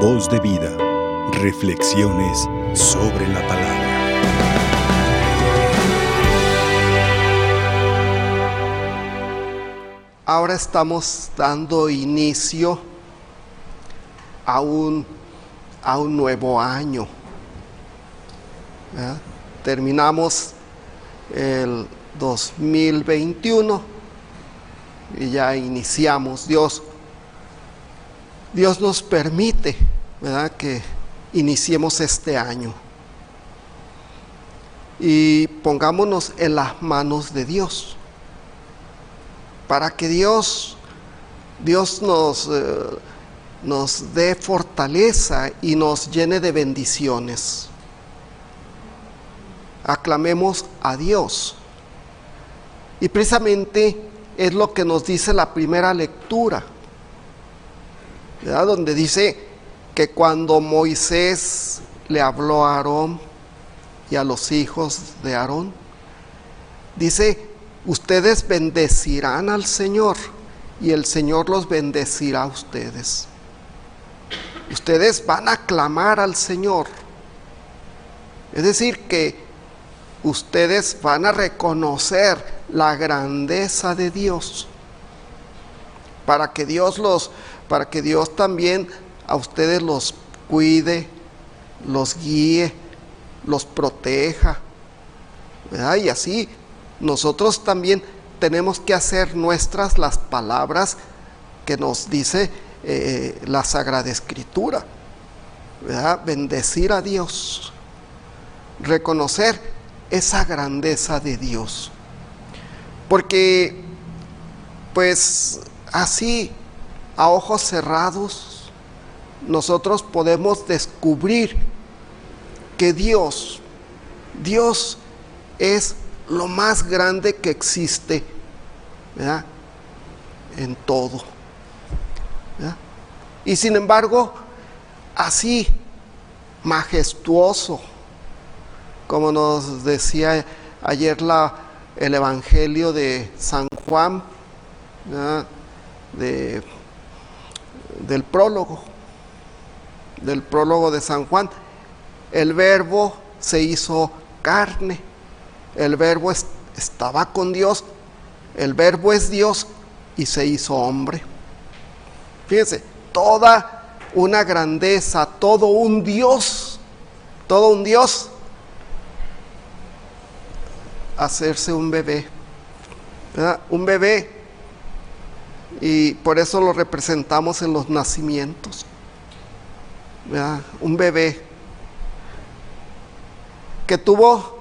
Voz de vida. Reflexiones sobre la palabra. Ahora estamos dando inicio a un, a un nuevo año. Terminamos el 2021 y ya iniciamos. Dios, Dios nos permite, ¿verdad? Que iniciemos este año y pongámonos en las manos de Dios para que Dios, Dios nos, eh, nos dé fortaleza y nos llene de bendiciones. Aclamemos a Dios. Y precisamente es lo que nos dice la primera lectura, donde dice que cuando Moisés le habló a Aarón y a los hijos de Aarón, dice, ustedes bendecirán al Señor y el Señor los bendecirá a ustedes. Ustedes van a clamar al Señor. Es decir, que ustedes van a reconocer la grandeza de Dios para que Dios los para que Dios también a ustedes los cuide, los guíe, los proteja. ¿verdad? Y así nosotros también tenemos que hacer nuestras las palabras que nos dice eh, la Sagrada Escritura. ¿verdad? Bendecir a Dios, reconocer esa grandeza de Dios. Porque, pues así, a ojos cerrados, nosotros podemos descubrir que Dios, Dios es lo más grande que existe, ¿verdad? En todo. Y sin embargo, así, majestuoso, como nos decía ayer la, el Evangelio de San Juan, de, del prólogo, del prólogo de San Juan, el verbo se hizo carne el verbo es, estaba con Dios, el verbo es Dios y se hizo hombre. Fíjense, toda una grandeza, todo un Dios, todo un Dios, hacerse un bebé, un bebé, y por eso lo representamos en los nacimientos, un bebé que tuvo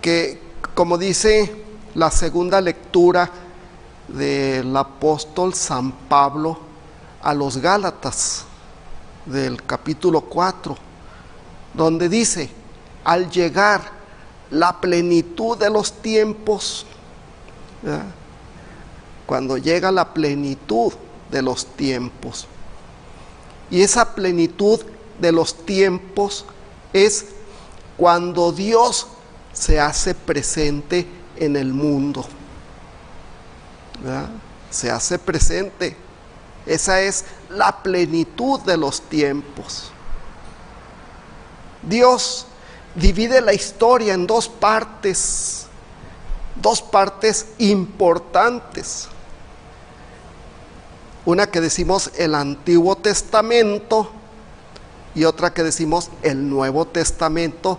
que como dice la segunda lectura del apóstol San Pablo a los Gálatas del capítulo 4, donde dice, al llegar la plenitud de los tiempos, ¿verdad? Cuando llega la plenitud de los tiempos, y esa plenitud de los tiempos es cuando Dios se hace presente en el mundo. Se hace presente. Esa es la plenitud de los tiempos. Dios divide la historia en dos partes, dos partes importantes. Una que decimos el Antiguo Testamento y otra que decimos el Nuevo Testamento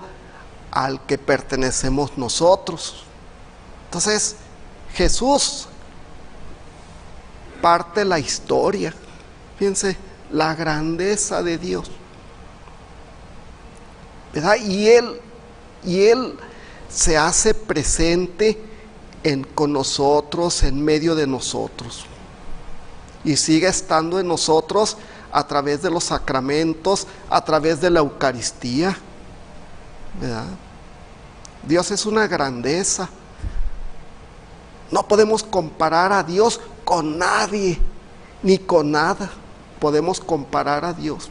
al que pertenecemos nosotros. Entonces, Jesús parte la historia. Fíjense, la grandeza de Dios. ¿Verdad? Y Él, y Él se hace presente en, con nosotros, en medio de nosotros. Y sigue estando en nosotros a través de los sacramentos, a través de la Eucaristía. Dios es una grandeza. No podemos comparar a Dios con nadie, ni con nada. Podemos comparar a Dios.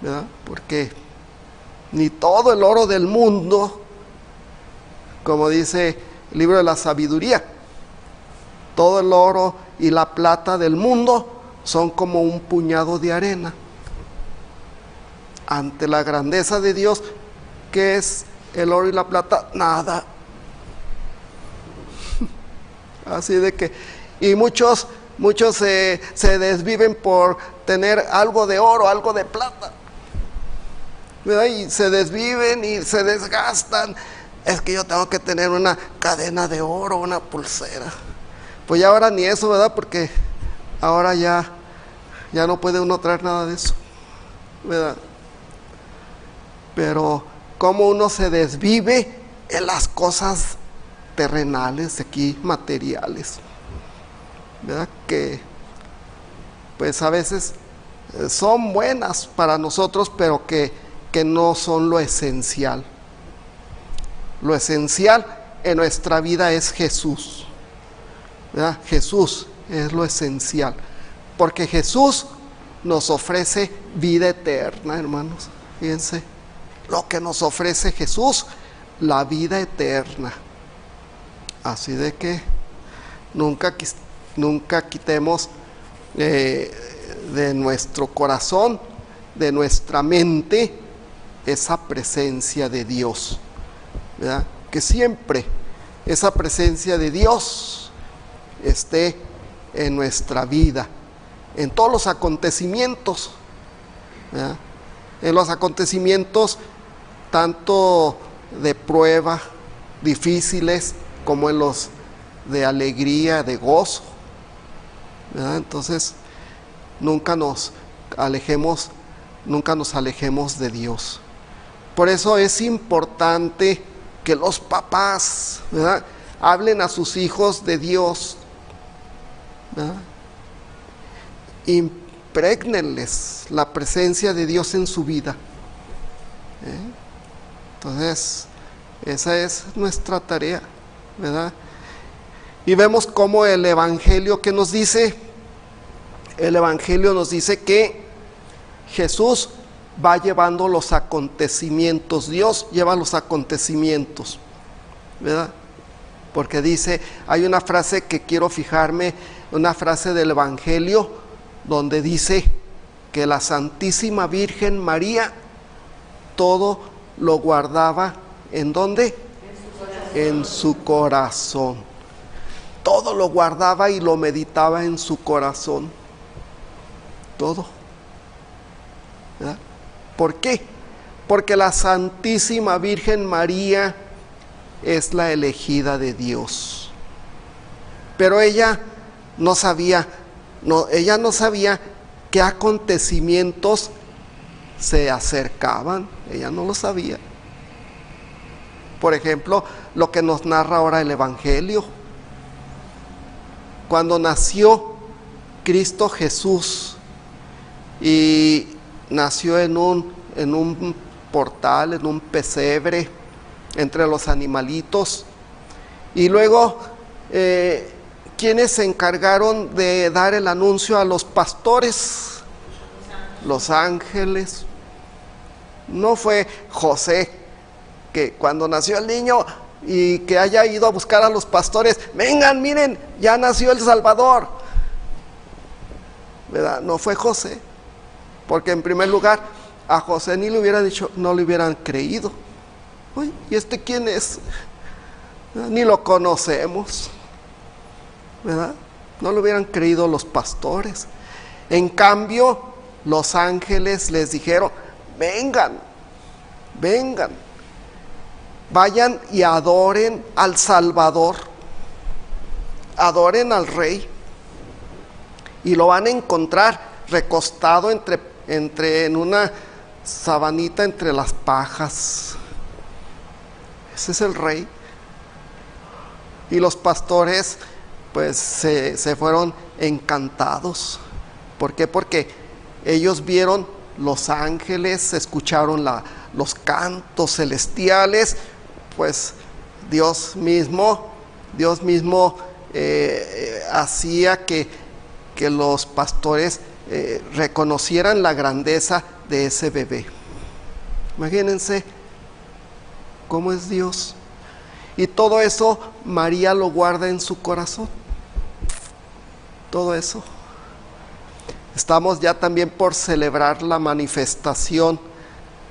¿verdad? Porque ni todo el oro del mundo, como dice el libro de la sabiduría, todo el oro y la plata del mundo son como un puñado de arena. ante la grandeza de Dios, ¿qué es el oro y la plata? Nada. Así de que, y muchos, muchos se, se desviven por tener algo de oro, algo de plata. Y se desviven y se desgastan. Es que yo tengo que tener una cadena de oro, una pulsera. Pues ya ahora ni eso, ¿verdad? Porque ahora ya, ya no puede uno traer nada de eso. ¿Verdad? Pero cómo uno se desvive en las cosas terrenales, aquí materiales. ¿Verdad? Que pues a veces eh, son buenas para nosotros, pero que, que no son lo esencial. Lo esencial en nuestra vida es Jesús. Jesús es lo esencial. Porque Jesús nos ofrece vida eterna, hermanos. Fíjense, lo que nos ofrece Jesús, la vida eterna. Así de que nunca, nunca quitemos eh, de nuestro corazón, de nuestra mente, esa presencia de Dios. Que siempre esa presencia de Dios esté en nuestra vida, en todos los acontecimientos, en los acontecimientos tanto de prueba, difíciles, como en los de alegría, de gozo. Entonces, nunca nos alejemos, nunca nos alejemos de Dios. Por eso es importante que los papás hablen a sus hijos de Dios. Impregnenles la presencia de Dios en su vida. ¿eh? Entonces, esa es nuestra tarea, ¿verdad? Y vemos cómo el Evangelio que nos dice, el Evangelio nos dice que Jesús va llevando los acontecimientos, Dios lleva los acontecimientos, ¿verdad? Porque dice, hay una frase que quiero fijarme, una frase del Evangelio, donde dice que la Santísima Virgen María todo lo guardaba en dónde? En su corazón. Todo lo guardaba y lo meditaba en su corazón. Todo. ¿Por qué? Porque la Santísima Virgen María es la elegida de Dios. Pero ella no sabía, no, ella no sabía qué acontecimientos se acercaban, ella no lo sabía. Por ejemplo, lo que nos narra ahora el Evangelio. Cuando nació Cristo Jesús y nació en un, en un portal, en un pesebre, entre los animalitos. Y luego, eh, ¿quiénes se encargaron de dar el anuncio a los pastores? Los ángeles. No fue José que cuando nació el niño y que haya ido a buscar a los pastores, vengan, miren, ya nació el Salvador. ¿Verdad? No fue José. Porque en primer lugar, a José ni le hubieran dicho, no le hubieran creído. ¿Y este quién es? Ni lo conocemos. ¿Verdad? No lo hubieran creído los pastores. En cambio, los ángeles les dijeron, vengan, vengan, vayan y adoren al Salvador, adoren al Rey. Y lo van a encontrar recostado entre, entre en una sabanita entre las pajas. Ese es el rey. Y los pastores pues se, se fueron encantados. ¿Por qué? Porque ellos vieron los ángeles, escucharon la, los cantos celestiales, pues Dios mismo, Dios mismo eh, hacía que, que, los pastores eh, reconocieran la grandeza de ese bebé. Imagínense cómo es Dios. Y todo eso María lo guarda en su corazón. Todo eso. Estamos ya también por celebrar la manifestación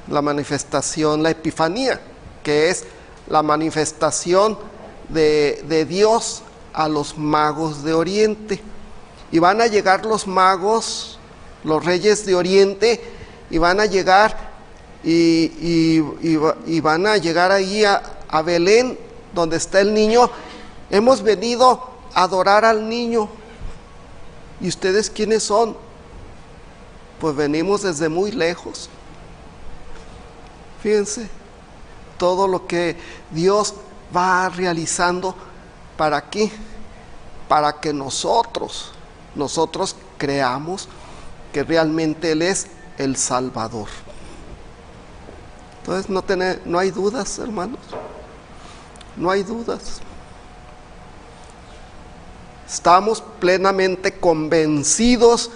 la manifestación, la epifanía, que es la manifestación de, de Dios a los magos de Oriente. Y van a llegar los magos, los reyes de Oriente, y van a llegar y, y, van a llegar ahí a, a Belén, donde está el niño. Hemos venido a adorar al niño. ¿Y ustedes quiénes son? Pues venimos desde muy lejos. Fíjense, todo lo que Dios va realizando para qué? Para que nosotros, nosotros creamos que realmente Él es el Salvador. Entonces no, no hay dudas, hermanos. No hay dudas. Estamos plenamente convencidos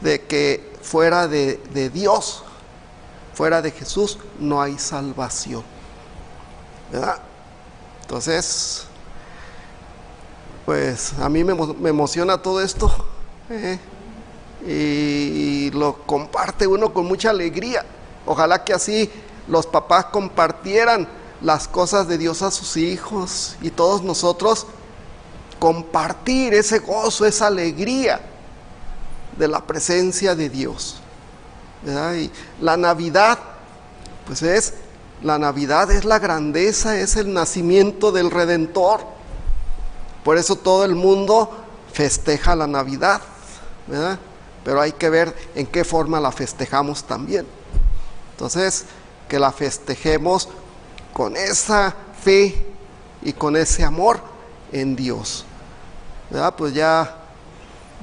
de que fuera de, de Dios, fuera de Jesús, no hay salvación. ¿Verdad? Entonces, pues a mí me, me emociona todo esto ¿eh? y, lo comparte uno con mucha alegría. Ojalá que así los papás compartieran las cosas de Dios a sus hijos y todos nosotros compartir ese gozo, esa alegría de la presencia de Dios. Y la Navidad, pues es, la Navidad es la grandeza, es el nacimiento del Redentor. Por eso todo el mundo festeja la Navidad, Pero hay que ver en qué forma la festejamos también. Entonces, que la festejemos con esa fe y con ese amor en Dios. Pues ya,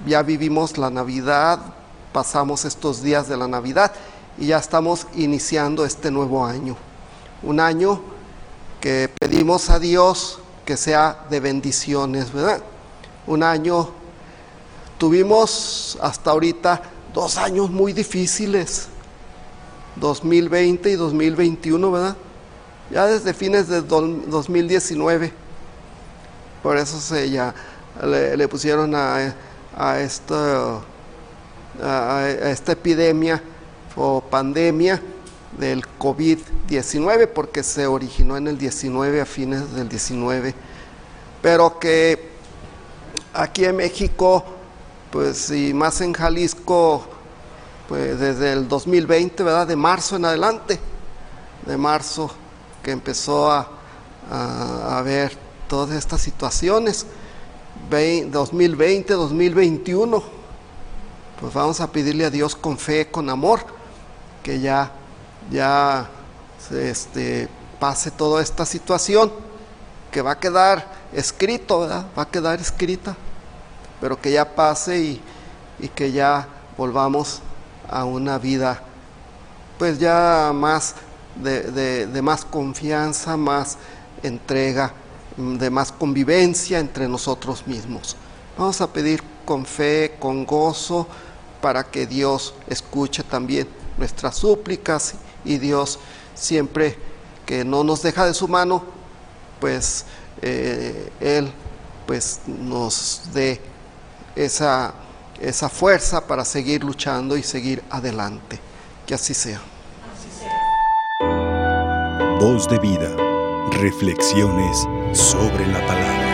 ya vivimos la Navidad, pasamos estos días de la Navidad y ya estamos iniciando este nuevo año. Un año que pedimos a Dios que sea de bendiciones, ¿verdad? Un año, tuvimos hasta ahorita dos años muy difíciles, 2020 y 2021, ¿verdad? Ya desde fines de 2019. Por eso se ya le, pusieron a, a, a, esta epidemia o pandemia del COVID-19, porque se originó en el 19, a fines del 19, pero que aquí en México, pues y más en Jalisco, pues desde el 2020, ¿verdad? De marzo en adelante, de marzo que empezó a, a, ver todas estas situaciones, 2020, 2021, pues vamos a pedirle a Dios con fe, con amor, que ya, ya este, pase toda esta situación, que va a quedar escrito, ¿verdad? Va a quedar escrita, pero que ya pase y, y que ya volvamos a una vida pues ya más de, de, más confianza, más entrega, de más convivencia entre nosotros mismos. Vamos a pedir con fe, con gozo, para que Dios escuche también nuestras súplicas y Dios siempre que no nos deja de su mano, pues eh, Él pues nos dé esa esa fuerza para seguir luchando y seguir adelante. Que así sea. Voz de vida. Reflexiones sobre la palabra.